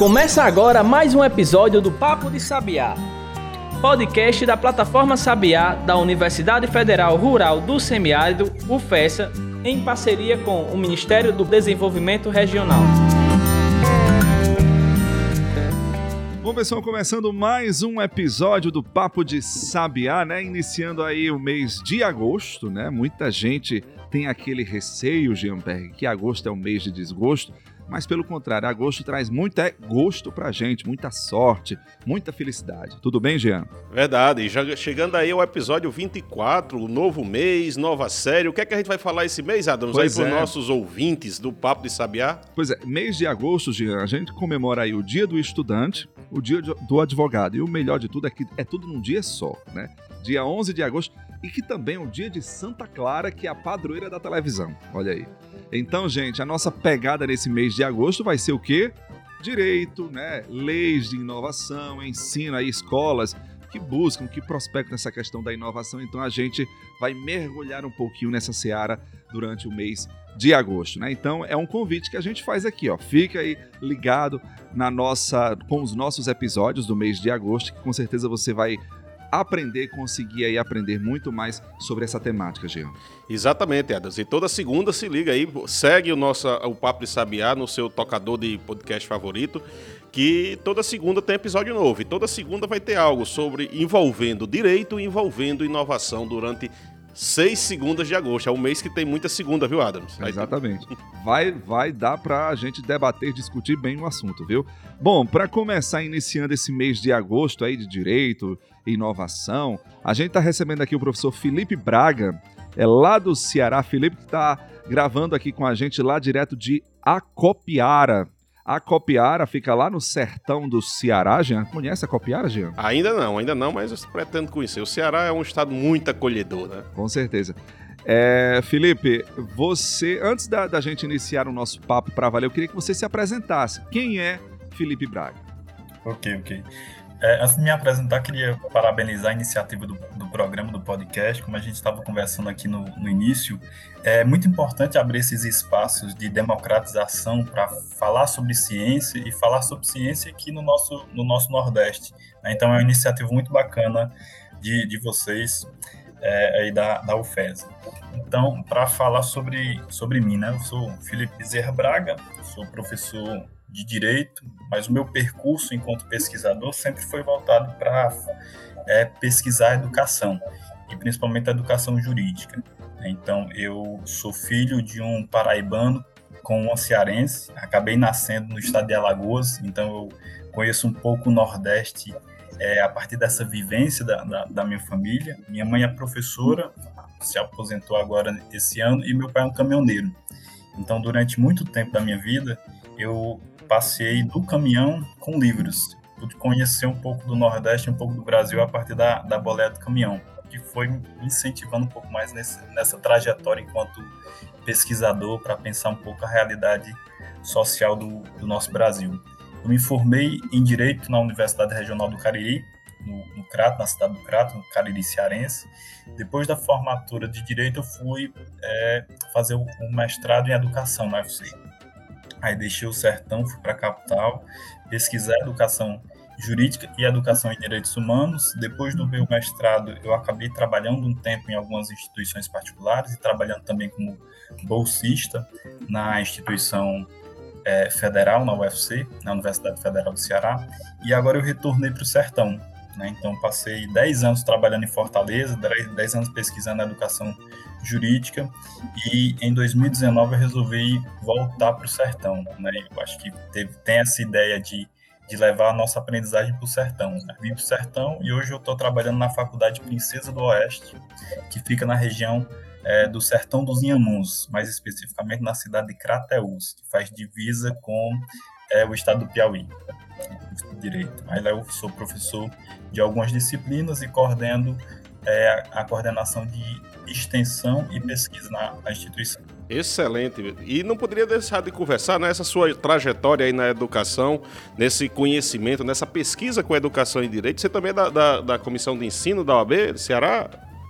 Começa agora mais um episódio do Papo de Sabiá, podcast da plataforma Sabiá da Universidade Federal Rural do Semiárido, UFESA, em parceria com o Ministério do Desenvolvimento Regional. Bom, pessoal, começando mais um episódio do Papo de Sabiá, né? Iniciando aí o mês de agosto, né? Muita gente tem aquele receio, Jean-Pierre, que agosto é um mês de desgosto mas pelo contrário, agosto traz muito é, gosto pra gente, muita sorte, muita felicidade. Tudo bem, Jean? Verdade, já chegando aí ao episódio 24, novo mês, nova série. O que é que a gente vai falar esse mês, Adams, pois aí é. nossos ouvintes do Papo de Sabiá? Pois é, mês de agosto, Jean, a gente comemora aí o Dia do Estudante, o Dia do Advogado, e o melhor de tudo é que é tudo num dia só, né? Dia 11 de agosto, e que também é o dia de Santa Clara, que é a padroeira da televisão. Olha aí. Então, gente, a nossa pegada nesse mês de agosto vai ser o quê? Direito, né? Leis de inovação, ensino aí, escolas que buscam, que prospectam essa questão da inovação. Então a gente vai mergulhar um pouquinho nessa seara durante o mês de agosto, né? Então é um convite que a gente faz aqui, ó. Fica aí ligado na nossa com os nossos episódios do mês de agosto, que com certeza você vai aprender, conseguir aí aprender muito mais sobre essa temática, Jean. Exatamente, Edas. E toda segunda se liga aí, segue o nosso o Papo de Sabiá no seu tocador de podcast favorito, que toda segunda tem episódio novo. E toda segunda vai ter algo sobre envolvendo direito e envolvendo inovação durante seis segundas de agosto. É um mês que tem muita segunda, viu, Adams? Exatamente. Vai, vai dar para a gente debater, discutir bem o assunto, viu? Bom, para começar iniciando esse mês de agosto aí de direito inovação, a gente está recebendo aqui o professor Felipe Braga, é lá do Ceará. Felipe que está gravando aqui com a gente lá direto de Acopiara. A Copiara fica lá no sertão do Ceará, Jean. Conhece a Copiara, Jean? Ainda não, ainda não, mas eu pretendo conhecer. O Ceará é um estado muito acolhedor, né? Com certeza. É, Felipe, você, antes da, da gente iniciar o nosso papo para valer, eu queria que você se apresentasse. Quem é Felipe Braga? Ok, ok. É, antes de me apresentar, queria parabenizar a iniciativa do, do programa, do podcast. Como a gente estava conversando aqui no, no, início, é muito importante abrir esses espaços de democratização para falar sobre ciência e falar sobre ciência aqui no nosso, no nosso Nordeste. Né? Então, é uma iniciativa muito bacana de, de vocês é, aí da, da UFES. Então, para falar sobre, sobre mim, né? eu sou Felipe Bezerra Braga, sou professor de direito, mas o meu percurso enquanto pesquisador sempre foi voltado para é, pesquisar a educação, e principalmente a educação jurídica. Então, eu sou filho de um paraibano com uma cearense, acabei nascendo no estado de Alagoas, então eu conheço um pouco o Nordeste é, a partir dessa vivência da, da, da, minha família. Minha mãe é professora, se aposentou agora esse ano, e meu pai é um caminhoneiro. Então, durante muito tempo da minha vida, eu passei do caminhão com livros. Pude conhecer um pouco do Nordeste, um pouco do Brasil a partir da, da boleia do caminhão, que foi me incentivando um pouco mais nesse, nessa trajetória enquanto pesquisador para pensar um pouco a realidade social do, do, nosso Brasil. Eu me formei em Direito na Universidade Regional do Cariri, no, no Crato, na cidade do Crato, no Cariri Cearense. Depois da formatura de Direito, eu fui é, fazer o, o mestrado em Educação na UFC. Aí deixei o sertão, fui para a capital, pesquisar educação jurídica e educação em direitos humanos. Depois do meu mestrado, eu acabei trabalhando um tempo em algumas instituições particulares e trabalhando também como bolsista na instituição é, federal, na UFC, na Universidade Federal do Ceará. E agora eu retornei para o sertão. Né? Então, passei 10 anos trabalhando em Fortaleza, 10 anos pesquisando educação jurídica e em 2019 eu resolvi voltar para o sertão. Né? Eu acho que teve, tem essa ideia de, de levar a nossa aprendizagem para o sertão. Né? Vim para o sertão e hoje eu estou trabalhando na Faculdade Princesa do Oeste, que fica na região é, do Sertão dos Inhamuns, mais especificamente na cidade de Crateús, que faz divisa com é, o estado do Piauí. Direito. Aí lá eu sou professor de algumas disciplinas e coordeno é, a coordenação de extensão e pesquisa na, na, instituição. Excelente. E não poderia deixar de conversar nessa sua trajetória aí na educação, nesse conhecimento, nessa pesquisa com educação e direito. Você também é da, da, da Comissão de Ensino da OAB Ceará,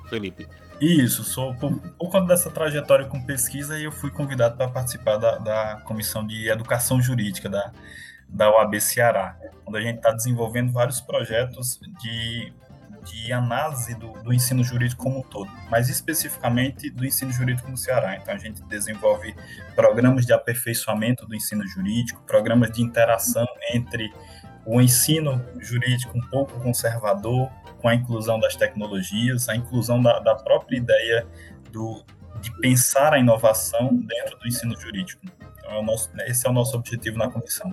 Felipe? Isso, sou por, por conta dessa trajetória com pesquisa, eu fui convidado para participar da, da Comissão de Educação Jurídica da, da UAB Ceará, onde a gente está desenvolvendo vários projetos de, de análise do, do, ensino jurídico como um todo, mas especificamente do ensino jurídico no Ceará. Então, a gente desenvolve programas de aperfeiçoamento do ensino jurídico, programas de interação entre o ensino jurídico um pouco conservador, com a inclusão das tecnologias, a inclusão da, da própria ideia do, de pensar a inovação dentro do ensino jurídico. Então, é nosso, esse é o nosso objetivo na comissão.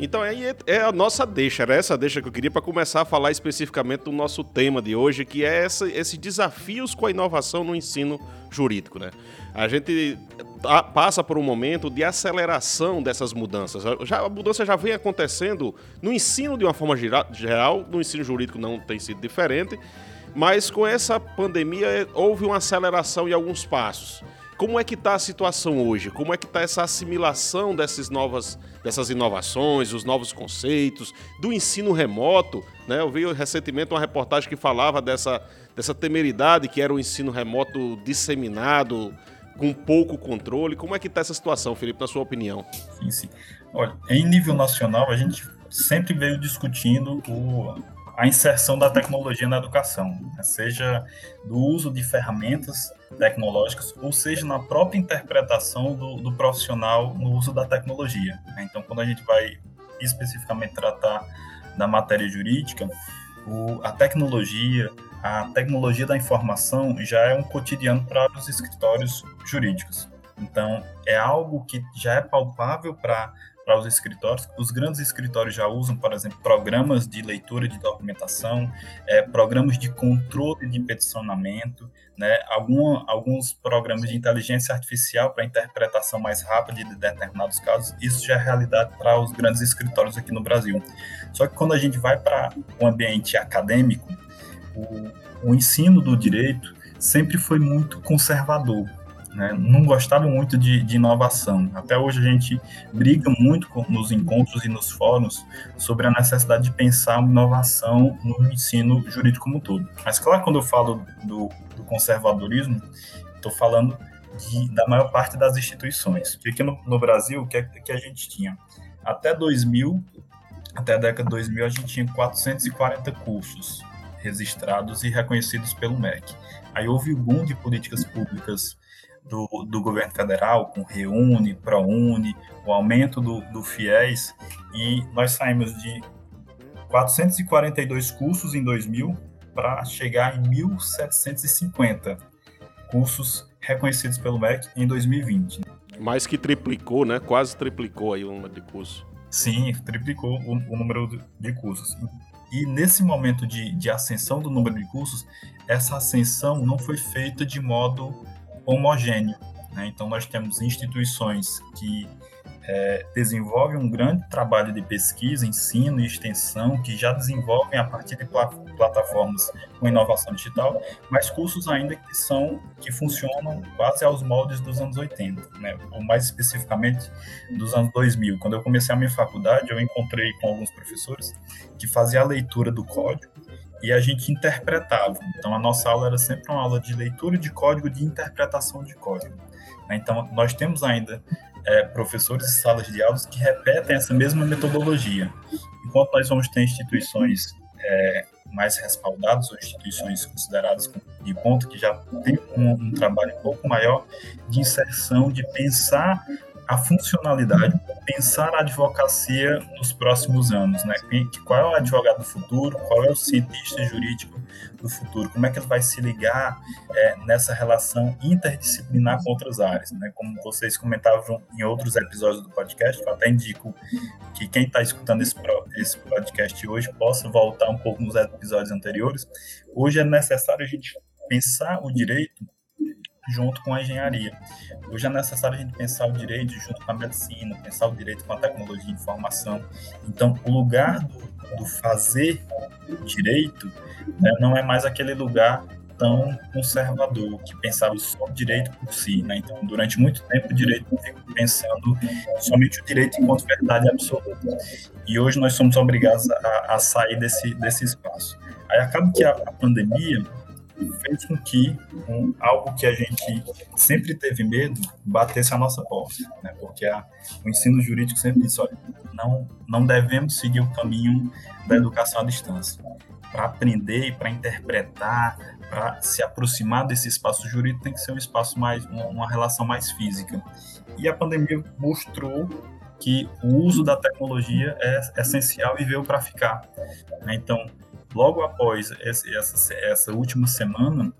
Então aí é, é a nossa deixa, era essa deixa que eu queria para começar a falar especificamente do nosso tema de hoje, que é essa, esses desafios com a inovação no ensino jurídico, né? A gente passa por um momento de aceleração dessas mudanças. Já, a mudança já vem acontecendo no ensino de uma forma geral, no ensino jurídico não tem sido diferente, mas com essa pandemia houve uma aceleração em alguns passos. Como é que está a situação hoje? Como é que está essa assimilação dessas novas, dessas inovações, os novos conceitos, do ensino remoto? Né? Eu vi recentemente uma reportagem que falava dessa, dessa temeridade que era o ensino remoto disseminado, com pouco controle. Como é que está essa situação, Felipe, na sua opinião? Sim, sim. Olha, em nível nacional, a gente sempre veio discutindo o, a inserção da tecnologia na educação, né? seja do uso de ferramentas tecnológicas, ou seja, na própria interpretação do, do profissional no uso da tecnologia. Né? Então, quando a gente vai especificamente tratar da matéria jurídica, o, a tecnologia, a tecnologia da informação já é um cotidiano para os escritórios jurídicos. Então, é algo que já é palpável para para os escritórios. Os grandes escritórios já usam, por exemplo, programas de leitura de documentação, é, programas de controle de peticionamento, né, algum, alguns programas de inteligência artificial para interpretação mais rápida de determinados casos. Isso já é realidade para os grandes escritórios aqui no Brasil. Só que quando a gente vai para o um ambiente acadêmico, o, o ensino do direito sempre foi muito conservador né? não gostava muito de, de, inovação. Até hoje a gente briga muito com, nos encontros e nos fóruns sobre a necessidade de pensar inovação no ensino jurídico como um todo. Mas claro, quando eu falo do, do conservadorismo, estou falando de, da maior parte das instituições. Porque aqui no, no Brasil, o que, é, que a gente tinha? Até 2000, até a década de 2000, a gente tinha 440 cursos registrados e reconhecidos pelo MEC. Aí houve o boom de políticas públicas do, do governo federal, com Reúne, ProUni, o aumento do, do FIES, e nós saímos de 442 cursos em 2000 para chegar em 1.750 cursos reconhecidos pelo MEC em 2020. Mais que triplicou, né? Quase triplicou aí o número de cursos. Sim, triplicou o, o número de cursos. E nesse momento de, de ascensão do número de cursos, essa ascensão não foi feita de modo homogêneo. Né? Então, nós temos instituições que é, desenvolvem um grande trabalho de pesquisa, ensino e extensão, que já desenvolvem a partir de plataformas com inovação digital, mas cursos ainda que são que funcionam quase aos moldes dos anos 80, né? ou mais especificamente dos anos 2000. Quando eu comecei a minha faculdade, eu encontrei com alguns professores que faziam a leitura do código e a gente interpretava. Então, a nossa aula era sempre uma aula de leitura de código, de interpretação de código. Né? Então, nós temos ainda é, professores e salas de aulas que repetem essa mesma metodologia. Enquanto nós vamos ter instituições é, mais respaldadas, ou instituições consideradas de ponto que já tem um, um trabalho um pouco maior de inserção, de pensar a funcionalidade, pensar a advocacia nos próximos anos, né? Qual é o advogado do futuro, qual é o cientista jurídico do futuro, como é que ele vai se ligar é, nessa relação interdisciplinar com outras áreas, né? Como vocês comentavam em outros episódios do podcast, eu até indico que quem está escutando esse, esse podcast hoje possa voltar um pouco nos episódios anteriores. Hoje é necessário a gente pensar o direito junto com a engenharia. Hoje é necessário a gente pensar o direito junto com a medicina, pensar o direito com a tecnologia de informação. Então, o lugar do, do fazer direito né, não é mais aquele lugar tão conservador, que pensava só o direito por si. Né? Então, durante muito tempo, o direito ficou pensando somente o direito enquanto verdade absoluta. E hoje nós somos obrigados a, a sair desse, desse espaço. Aí acaba que a, a pandemia fez com que um, algo que a gente sempre teve medo batesse a nossa porta, né? porque a, o ensino jurídico sempre disse, olha, não, não devemos seguir o caminho da educação à distância. Para aprender para interpretar, para se aproximar desse espaço jurídico, tem que ser um espaço mais, uma relação mais física. E a pandemia mostrou que o uso da tecnologia é essencial e veio para ficar. Né? Então, logo após esse, essa, essa última semana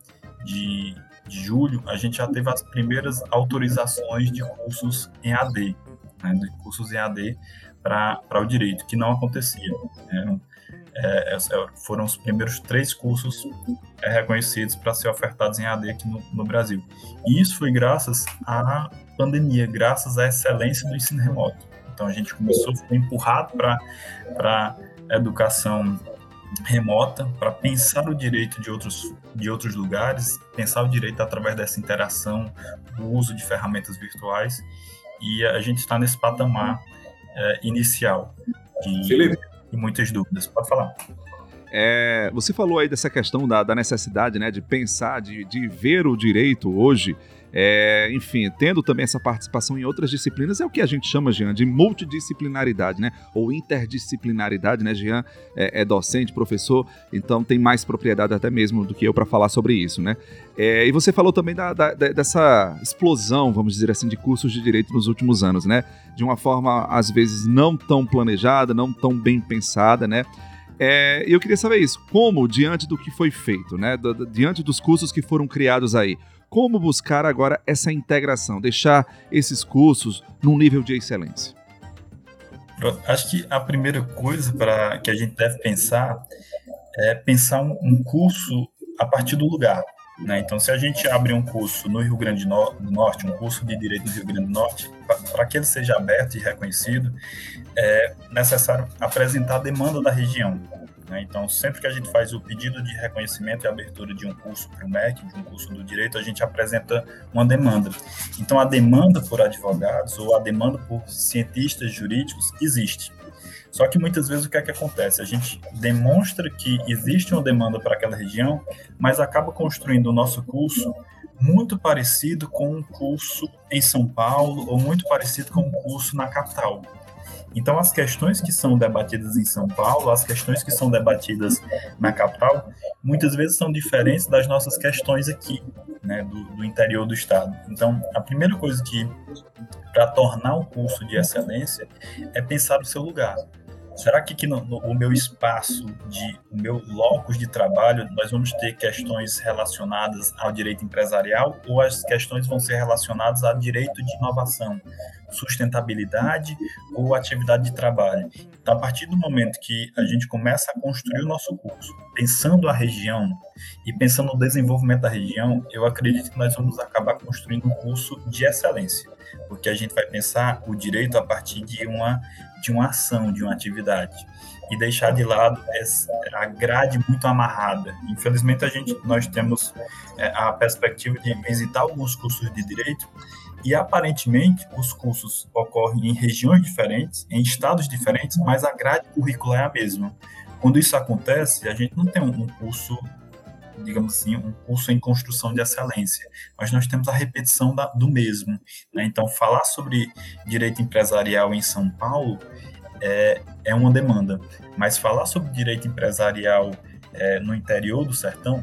de, de julho, a gente já teve as primeiras autorizações de cursos em AD, né? de cursos em AD para o direito, que não acontecia. Né? É, foram os primeiros três cursos é, reconhecidos para ser ofertados em AD aqui no, no, Brasil. E isso foi graças à pandemia, graças à excelência do ensino remoto. Então a gente começou, foi empurrado para a educação remota, para pensar o direito de outros, de outros lugares, pensar o direito através dessa interação, o uso de ferramentas virtuais. E a gente está nesse patamar é, inicial de, Felipe, e muitas dúvidas. Pode falar. É, você falou aí dessa questão da, da necessidade né, de pensar, de, de ver o direito hoje, é, enfim, tendo também essa participação em outras disciplinas, é o que a gente chama, Jean, de multidisciplinaridade, né? Ou interdisciplinaridade, né? Jean é, é docente, professor, então tem mais propriedade até mesmo do que eu para falar sobre isso, né? É, e você falou também da, da, dessa explosão, vamos dizer assim, de cursos de direito nos últimos anos, né? De uma forma, às vezes, não tão planejada, não tão bem pensada, né? É, eu queria saber isso, como, diante do que foi feito, né? diante dos cursos que foram criados aí, como buscar agora essa integração, deixar esses cursos num nível de excelência? Acho que a primeira coisa para que a gente deve pensar é pensar um, curso a partir do lugar. Né? Então, se a gente abre um curso no Rio Grande do Norte, um curso de Direito no Rio Grande do Norte, para que ele seja aberto e reconhecido, é necessário apresentar a demanda da região. Né? Então, sempre que a gente faz o pedido de reconhecimento e abertura de um curso para o MEC, de um curso do direito, a gente apresenta uma demanda. Então, a demanda por advogados ou a demanda por cientistas jurídicos existe. Só que muitas vezes o que é que acontece? A gente demonstra que existe uma demanda para aquela região, mas acaba construindo o nosso curso muito parecido com um curso em São Paulo ou muito parecido com um curso na capital. Então, as questões que são debatidas em São Paulo, as questões que são debatidas na capital, muitas vezes são diferentes das nossas questões aqui, né, do, do interior do estado. Então, a primeira coisa que, para tornar o curso de excelência, é pensar o seu lugar. Será que aqui no, no, o meu espaço, de, o meu locus de trabalho, nós vamos ter questões relacionadas ao direito empresarial ou as questões vão ser relacionadas ao direito de inovação, sustentabilidade ou atividade de trabalho? Então, a partir do momento que a gente começa a construir o nosso curso, pensando a região e pensando no desenvolvimento da região, eu acredito que nós vamos acabar construindo um curso de excelência, porque a gente vai pensar o direito a partir de uma de uma ação, de uma atividade e deixar de lado essa, a grade muito amarrada. Infelizmente a gente nós temos é, a perspectiva de visitar alguns cursos de direito e aparentemente os cursos ocorrem em regiões diferentes, em estados diferentes, mas a grade curricular é a mesma. Quando isso acontece, a gente não tem um curso digamos assim, um curso em construção de excelência, mas nós temos a repetição da, do mesmo. Né? Então, falar sobre direito empresarial em São Paulo é, é uma demanda, mas falar sobre direito empresarial é, no interior do sertão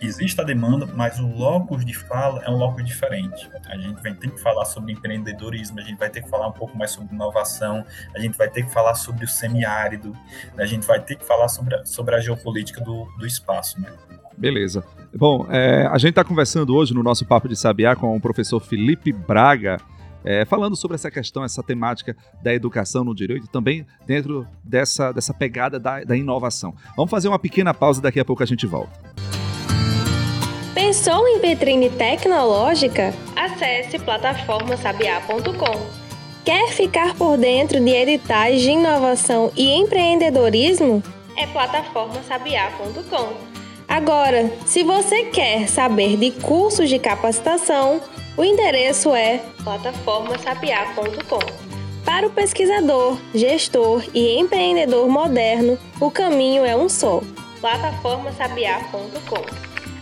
existe a demanda, mas o locus de fala é um locus diferente. A gente vai ter que falar sobre empreendedorismo, a gente vai ter que falar um pouco mais sobre inovação, a gente vai ter que falar sobre o semiárido, a gente vai ter que falar sobre a, sobre a geopolítica do, do espaço. Né? Beleza. Bom, é, a gente está conversando hoje no nosso Papo de Sabiá com o professor Felipe Braga, é, falando sobre essa questão, essa temática da educação no direito, também dentro dessa, dessa pegada da, da inovação. Vamos fazer uma pequena pausa, daqui a pouco a gente volta. Pensou em vitrine tecnológica? Acesse plataformasabiá.com. Quer ficar por dentro de editais de inovação e empreendedorismo? É plataformasabiá.com. Agora, se você quer saber de cursos de capacitação, o endereço é plataformasapiar.com. Para o pesquisador, gestor e empreendedor moderno, o caminho é um só: plataformasabiar.com.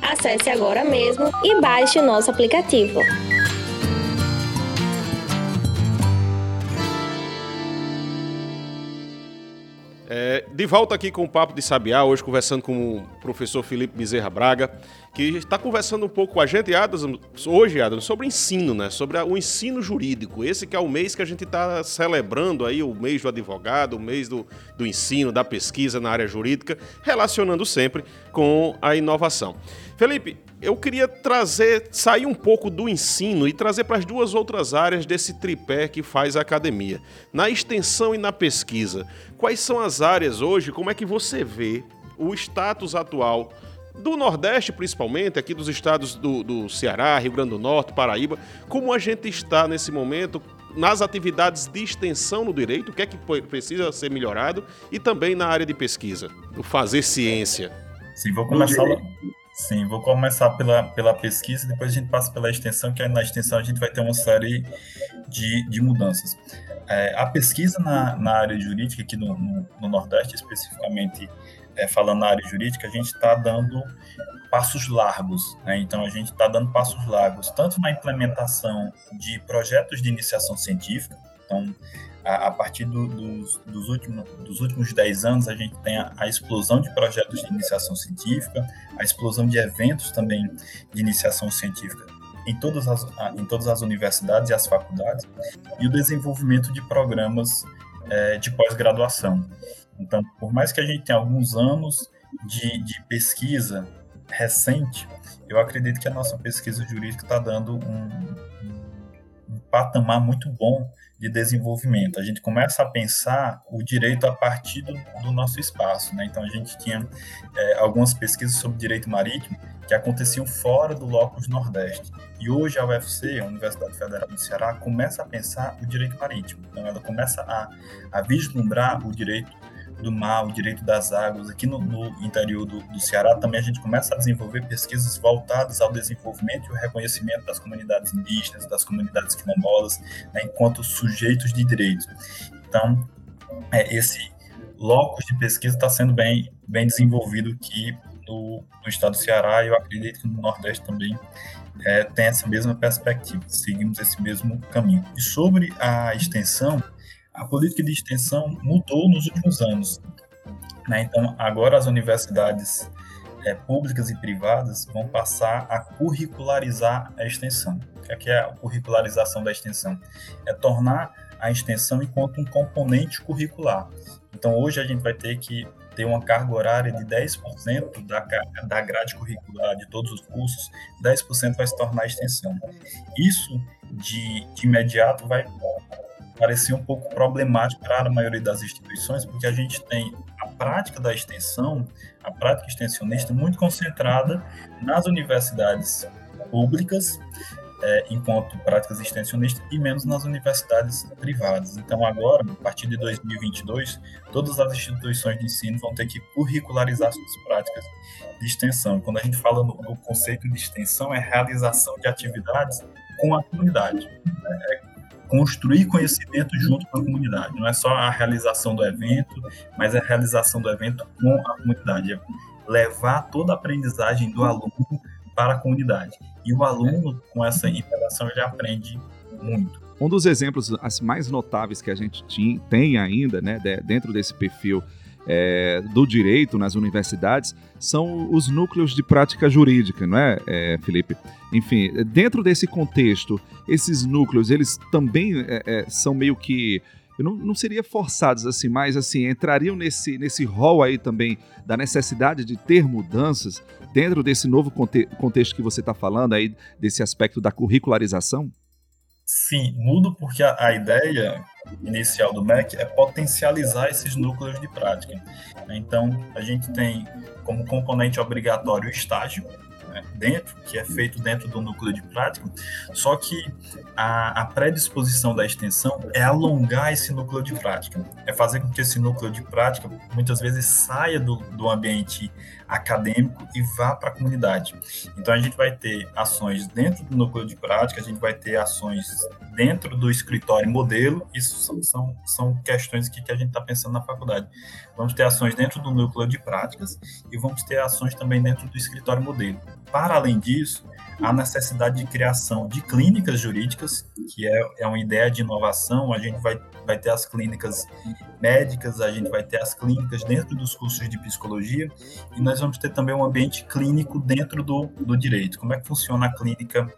Acesse agora mesmo e baixe o nosso aplicativo. É, de volta aqui com o Papo de Sabiá, hoje conversando com o professor Felipe Bezerra Braga, que está conversando um pouco com a gente, Adams, hoje, Adams, sobre ensino, né? Sobre o ensino jurídico. Esse que é o mês que a gente está celebrando aí, o mês do advogado, o mês do, do ensino, da pesquisa na área jurídica, relacionando sempre com a inovação. Felipe, eu queria trazer, sair um pouco do ensino e trazer para as duas outras áreas desse tripé que faz a academia. Na extensão e na pesquisa, quais são as áreas hoje, como é que você vê o status atual do Nordeste, principalmente, aqui dos estados do, do Ceará, Rio Grande do Norte, Paraíba, como a gente está nesse momento nas atividades de extensão no direito, o que é que precisa ser melhorado e também na área de pesquisa, o fazer ciência. Sim, vou começar. Sim, vou começar pela, pela pesquisa, depois a gente passa pela extensão, que aí na extensão a gente vai ter uma série de, de mudanças. É, a pesquisa na, na área jurídica, aqui no, no, no Nordeste, especificamente é, falando na área jurídica, a gente está dando passos largos. Né? Então, a gente está dando passos largos, tanto na implementação de projetos de iniciação científica. Então, a, a partir do, dos, dos, últimos, dos últimos 10 anos, a gente tem a, a, explosão de projetos de iniciação científica, a explosão de eventos também de iniciação científica em todas as, em todas as universidades e as faculdades, e o desenvolvimento de programas é, de pós-graduação. Então, por mais que a gente tenha alguns anos de, de pesquisa recente, eu acredito que a nossa pesquisa jurídica está dando um, um, patamar muito bom de desenvolvimento. A gente começa a pensar o direito a partir do, do nosso espaço. Né? Então, a gente tinha é, algumas pesquisas sobre direito marítimo que aconteciam fora do locus Nordeste. E hoje a UFC, a Universidade Federal do Ceará, começa a pensar o direito marítimo. Então, ela começa a, a vislumbrar o direito do mar, o direito das águas. Aqui no, no interior do, do, Ceará também a gente começa a desenvolver pesquisas voltadas ao desenvolvimento e o reconhecimento das comunidades indígenas, das comunidades quilombolas, né, enquanto sujeitos de direitos. Então, é, esse locus de pesquisa está sendo bem, bem desenvolvido aqui no, no, estado do Ceará e eu acredito que no Nordeste também é, tem essa mesma perspectiva, seguimos esse mesmo caminho. E sobre a extensão, a política de extensão mudou nos últimos anos. Né? Então, agora as universidades é, públicas e privadas vão passar a curricularizar a extensão. O que é, é a curricularização da extensão? É tornar a extensão enquanto um componente curricular. Então, hoje a gente vai ter que ter uma carga horária de 10% da, da grade curricular de todos os cursos, 10% vai se tornar extensão. Isso, de, de imediato, vai parecia um pouco problemático para a maioria das instituições, porque a gente tem a prática da extensão, a prática extensionista, muito concentrada nas universidades públicas, é, enquanto práticas extensionistas, e menos nas universidades privadas. Então, agora, a partir de 2022, todas as instituições de ensino vão ter que curricularizar suas práticas de extensão. Quando a gente fala no, no conceito de extensão, é realização de atividades com a comunidade. É, construir conhecimento junto com a comunidade. Não é só a realização do evento, mas é a realização do evento com a comunidade. É levar toda a aprendizagem do aluno para a comunidade. E o aluno, com essa interação, ele aprende muito. Um dos exemplos assim, mais notáveis que a gente tem ainda, né, dentro desse perfil é, do direito nas universidades são os núcleos de prática jurídica, não é, é Felipe? Enfim, dentro desse contexto, esses núcleos, eles também é, é são meio que eu não, não seria forçados assim, mas assim, entrariam nesse, nesse rol aí também da necessidade de ter mudanças dentro desse novo conte contexto que você está falando aí, desse aspecto da curricularização? Sim, mudo porque a, a, ideia inicial do MEC é potencializar esses núcleos de prática. Então, a gente tem como componente obrigatório o estágio, né, dentro, que é feito dentro do núcleo de prática, só que a, a, predisposição da extensão é alongar esse núcleo de prática, é fazer com que esse núcleo de prática muitas vezes saia do, do ambiente acadêmico e vá para a comunidade. Então a gente vai ter ações dentro do núcleo de prática, a gente vai ter ações dentro do escritório modelo, isso são, são, são questões que, que a gente está pensando na faculdade. Vamos ter ações dentro do núcleo de práticas e vamos ter ações também dentro do escritório modelo. para além disso, a necessidade de criação de clínicas jurídicas, que é, é uma ideia de inovação. A gente vai, vai ter as clínicas médicas, a gente vai ter as clínicas dentro dos cursos de psicologia, e nós vamos ter também um ambiente clínico dentro do, do direito. Como é que funciona a clínica?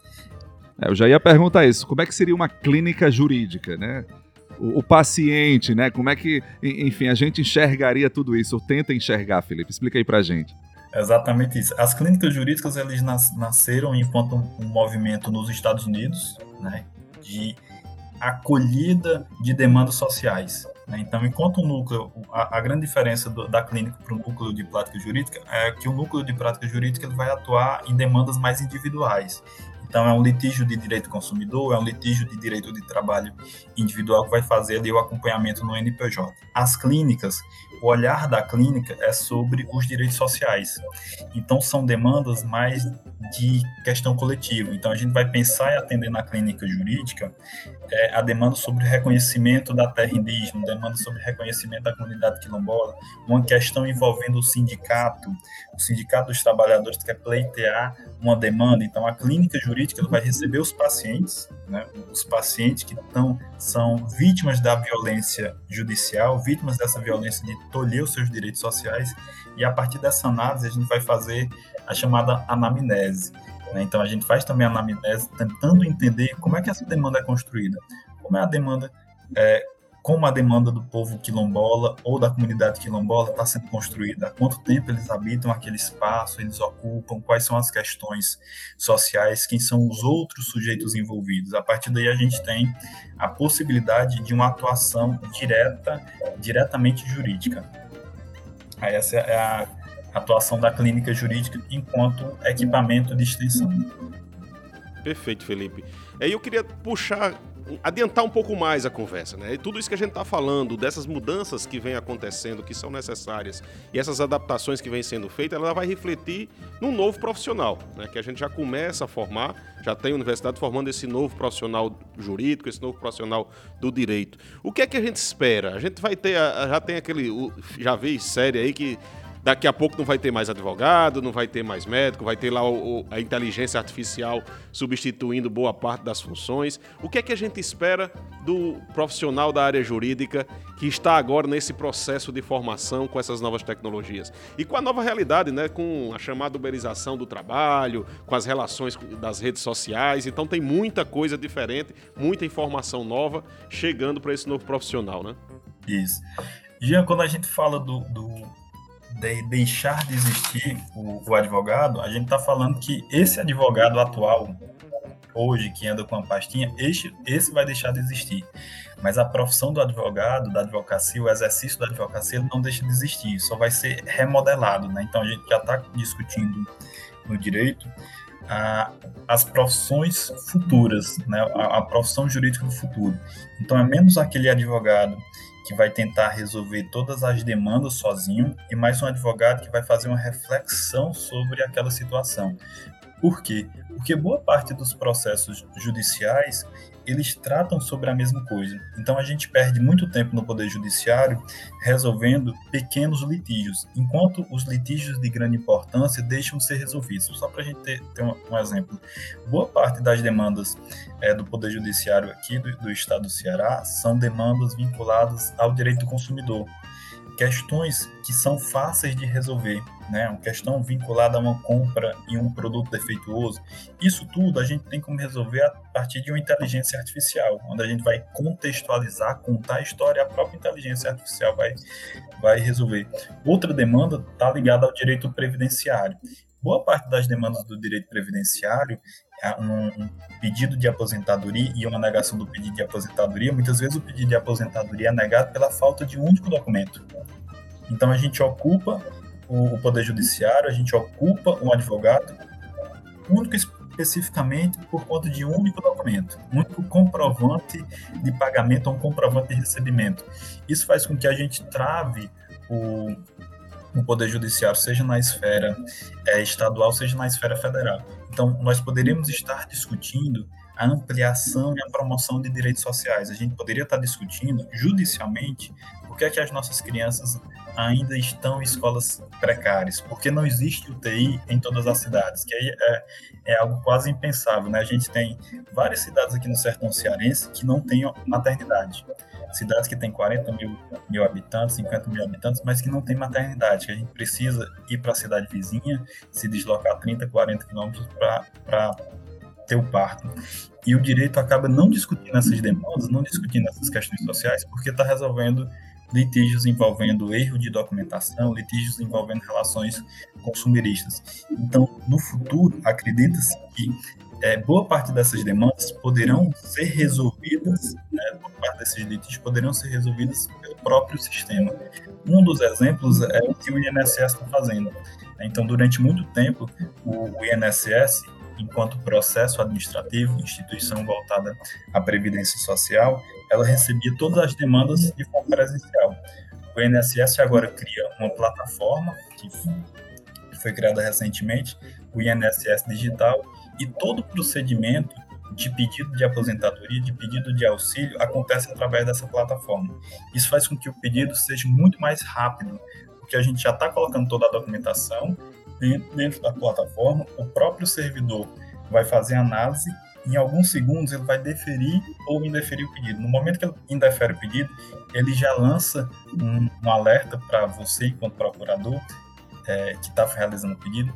É, eu já ia perguntar isso. Como é que seria uma clínica jurídica, né? O, o, paciente, né? Como é que, enfim, a gente enxergaria tudo isso? Ou tenta enxergar, Felipe? Explica aí pra gente. Exatamente isso. As clínicas jurídicas eles nasceram enquanto um, movimento nos Estados Unidos, né, de acolhida de demandas sociais. Né? Então, enquanto o núcleo, a, a grande diferença do, da clínica para o núcleo de prática jurídica é que o núcleo de prática jurídica ele vai atuar em demandas mais individuais. Então, é um litígio de direito consumidor, é um litígio de direito de trabalho individual que vai fazer ali o acompanhamento no NPJ. As clínicas, o olhar da clínica é sobre os direitos sociais. Então, são demandas mais de questão coletiva. Então, a gente vai pensar e atender na clínica jurídica é, a demanda sobre reconhecimento da terra indígena, demanda sobre reconhecimento da comunidade quilombola, uma questão envolvendo o sindicato, o sindicato dos trabalhadores que quer pleitear uma demanda. Então, a clínica jurídica vai receber os pacientes, né, os pacientes que tão, são vítimas da violência judicial, vítimas dessa violência de tolher os seus direitos sociais, e a partir dessa análise a gente vai fazer a chamada anamnese. Né? Então a gente faz também a anamnese tentando entender como é que essa demanda é construída, como é a demanda, é, como a demanda do povo quilombola ou da comunidade quilombola está sendo construída, há quanto tempo eles habitam aquele espaço, eles ocupam, quais são as questões sociais, quem são os outros sujeitos envolvidos. A partir daí a gente tem a possibilidade de uma atuação direta, diretamente jurídica. Aí essa é a atuação da clínica jurídica enquanto equipamento de extensão. Perfeito, Felipe. Aí eu queria puxar, adiantar um pouco mais a conversa, né? E tudo isso que a gente está falando, dessas mudanças que vêm acontecendo, que são necessárias, e essas adaptações que vêm sendo feitas, ela vai refletir num novo profissional, né? Que a gente já começa a formar, já tem a universidade formando esse novo profissional jurídico, esse novo profissional do direito. O que é que a gente espera? A gente vai ter, já tem aquele, já vi série aí que Daqui a pouco não vai ter mais advogado, não vai ter mais médico, vai ter lá o, o, a inteligência artificial substituindo boa parte das funções. O que é que a gente espera do profissional da área jurídica que está agora nesse processo de formação com essas novas tecnologias? E com a nova realidade, né, com a chamada uberização do trabalho, com as relações das redes sociais. Então tem muita coisa diferente, muita informação nova chegando para esse novo profissional, né? Isso. Jean, quando a gente fala do, do de deixar de existir o, o advogado, a gente está falando que esse advogado atual, hoje, que anda com a pastinha, esse, esse vai deixar de existir. Mas a profissão do advogado, da advocacia, o exercício da advocacia, ele não deixa de existir, só vai ser remodelado. Né? Então a gente já está discutindo no direito a, as profissões futuras, né? a, a profissão jurídica do futuro. Então é menos aquele advogado que vai tentar resolver todas as demandas sozinho e mais um advogado que vai fazer uma reflexão sobre aquela situação. Por quê? Porque boa parte dos processos judiciais eles tratam sobre a mesma coisa. Então a gente perde muito tempo no Poder Judiciário resolvendo pequenos litígios, enquanto os litígios de grande importância deixam de ser resolvidos. Só para a gente ter, ter um, exemplo, boa parte das demandas é, do Poder Judiciário aqui do, do Estado do Ceará são demandas vinculadas ao direito do consumidor questões que são fáceis de resolver, né? Uma questão vinculada a uma compra e um produto defeituoso. Isso tudo a gente tem como resolver a partir de uma inteligência artificial, onde a gente vai contextualizar, contar a história, a própria inteligência artificial vai, vai resolver. Outra demanda está ligada ao direito previdenciário. Boa parte das demandas do direito previdenciário um, um, pedido de aposentadoria e uma negação do pedido de aposentadoria, muitas vezes o pedido de aposentadoria é negado pela falta de um único documento. Então a gente ocupa o Poder Judiciário, a gente ocupa um advogado, único especificamente por conta de um único documento, um único comprovante de pagamento ou um comprovante de recebimento. Isso faz com que a gente trave o, o Poder Judiciário, seja na esfera é, estadual, seja na esfera federal. Então, nós poderíamos estar discutindo a ampliação e a promoção de direitos sociais. A gente poderia estar discutindo judicialmente por que, é que as nossas crianças ainda estão em escolas precárias, porque não existe UTI em todas as cidades, que aí é, é algo quase impensável, né? A gente tem várias cidades aqui no sertão cearense que não têm maternidade. Cidades que têm 40 mil, mil habitantes, 50 mil habitantes, mas que não tem maternidade, que a gente precisa ir para a cidade vizinha, se deslocar 30, 40 quilômetros para ter o parto. E o direito acaba não discutindo essas demandas, não discutindo essas questões sociais, porque está resolvendo litígios envolvendo erro de documentação, litígios envolvendo relações consumeristas. Então, no futuro, acredita-se que é, boa parte dessas demandas poderão ser resolvidas, né, boa parte desses litígios poderão ser resolvidas pelo próprio sistema. Um dos exemplos é o que o INSS está fazendo. Então, durante muito tempo, o, o INSS enquanto processo administrativo, instituição voltada à previdência social, ela recebia todas as demandas de forma presencial. O INSS agora cria uma plataforma que foi criada recentemente, o INSS Digital, e todo o procedimento de pedido de aposentadoria, de pedido de auxílio, acontece através dessa plataforma. Isso faz com que o pedido seja muito mais rápido, porque a gente já está colocando toda a documentação dentro da plataforma, o próprio servidor vai fazer análise em alguns segundos ele vai deferir ou indeferir o pedido. No momento que ele indefere o pedido, ele já lança um, um alerta para você, enquanto procurador, é, que está realizando o pedido,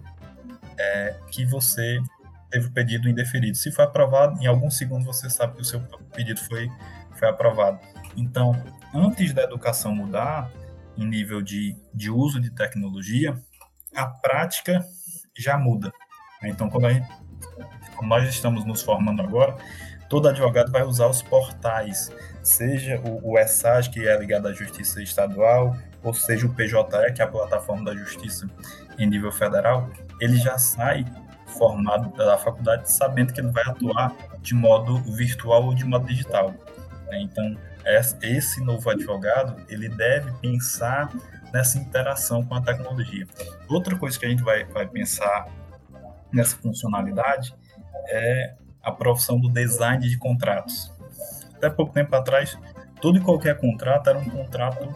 é, que você teve o pedido indeferido. Se foi aprovado, em alguns segundos você sabe que o seu pedido foi, foi aprovado. Então, antes da educação mudar, em nível de, de uso de tecnologia, a prática já muda. Então, quando gente, nós estamos nos formando agora, todo advogado vai usar os portais, seja o, o ESAG, que é ligado à Justiça Estadual, ou seja o PJE, que é a plataforma da Justiça em nível federal, ele já sai formado da faculdade sabendo que ele vai atuar de modo virtual ou de modo digital. Né? Então, esse novo advogado, ele deve pensar nessa interação com a tecnologia. Outra coisa que a gente vai, vai pensar nessa funcionalidade é a profissão do design de contratos. Até pouco tempo atrás, todo e qualquer contrato era um contrato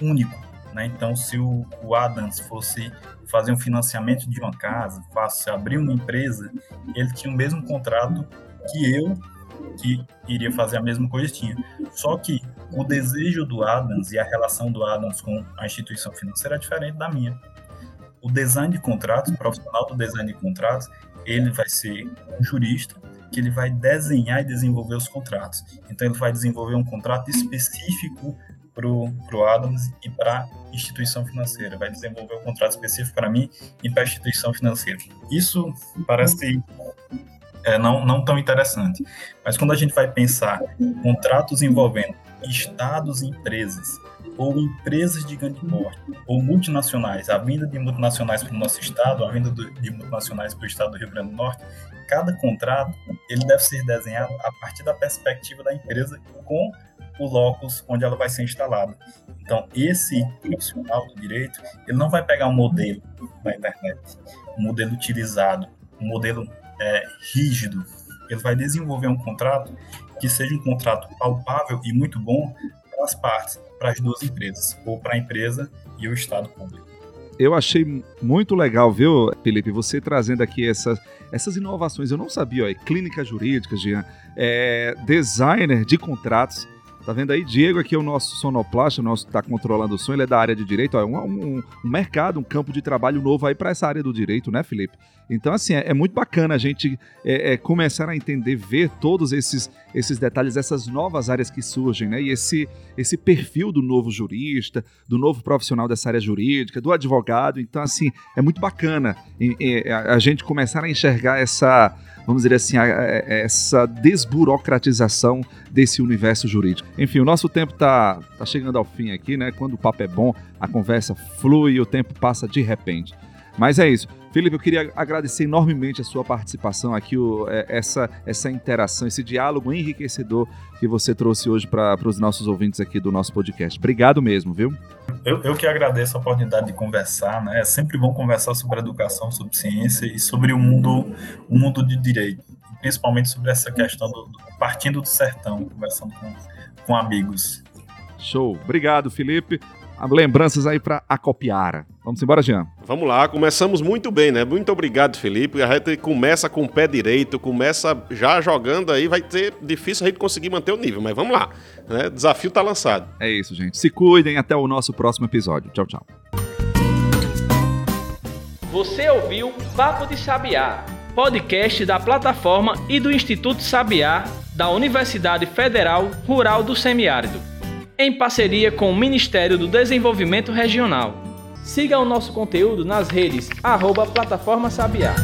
único. Né? Então, se o, o Adams fosse fazer um financiamento de uma casa, fosse abrir uma empresa, ele tinha o mesmo contrato que eu, que iria fazer a mesma coisa, tinha. Só que o desejo do Adams e a relação do Adams com a instituição financeira é diferente da minha. O design de contratos, o profissional do design de contratos, ele vai ser um jurista que ele vai desenhar e desenvolver os contratos. Então ele vai desenvolver um contrato específico para o Adams e para a instituição financeira. Vai desenvolver um contrato específico para mim e para a instituição financeira. Isso parece é, não, não tão interessante. Mas quando a gente vai pensar contratos envolvendo estados e empresas, ou empresas de grande porte, ou multinacionais, a vinda de multinacionais para o nosso estado, a vinda de multinacionais para o estado do Rio Grande do Norte, cada contrato ele deve ser desenhado a partir da perspectiva da empresa com o locus onde ela vai ser instalada. Então, esse profissional do direito, ele não vai pegar um modelo da internet, um modelo utilizado, um modelo é, rígido. Ele vai desenvolver um contrato que seja um contrato palpável e muito bom para as partes, para as duas empresas, ou para a empresa e o Estado público. Eu achei muito legal, viu, Felipe, você trazendo aqui essas, essas inovações. Eu não sabia, ó, é clínica jurídica, Jean, é, designer de contratos. Tá vendo aí? Diego aqui é o nosso sonoplasta, o nosso que tá controlando o som, ele é da área de direito. Ó, é um, um, um mercado, um campo de trabalho novo aí para essa área do direito, né, Felipe? Então, assim, é, é muito bacana a gente é, é, começar a entender, ver todos esses, esses detalhes, essas novas áreas que surgem, né? E esse, esse perfil do novo jurista, do novo profissional dessa área jurídica, do advogado. Então, assim, é muito bacana a, gente começar a enxergar essa, vamos dizer assim, essa desburocratização desse universo jurídico. Enfim, o nosso tempo está tá chegando ao fim aqui, né? Quando o papo é bom, a conversa flui e o tempo passa de repente. Mas é isso. Felipe, eu queria agradecer enormemente a sua participação aqui, o, é, essa, essa interação, esse diálogo enriquecedor que você trouxe hoje para os nossos ouvintes aqui do nosso podcast. Obrigado mesmo, viu? Eu, eu que agradeço a oportunidade de conversar, né? É sempre bom conversar sobre educação, sobre ciência e sobre o mundo, o mundo de direito, principalmente sobre essa questão do, do partindo do sertão, conversando com, com amigos. Show. Obrigado, Felipe. Lembranças aí para acopiar. Vamos embora, Jean. Vamos lá, começamos muito bem, né? Muito obrigado, Felipe. A gente começa com o pé direito, começa já jogando aí, vai ser difícil a gente conseguir manter o nível, mas vamos lá. Né? Desafio tá lançado. É isso, gente. Se cuidem até o nosso próximo episódio. Tchau, tchau. Você ouviu Papo de Sabiá, podcast da plataforma e do Instituto Sabiá da Universidade Federal Rural do Semiárido, em parceria com o Ministério do Desenvolvimento Regional. Siga o nosso conteúdo nas redes arroba Plataforma Sabiá.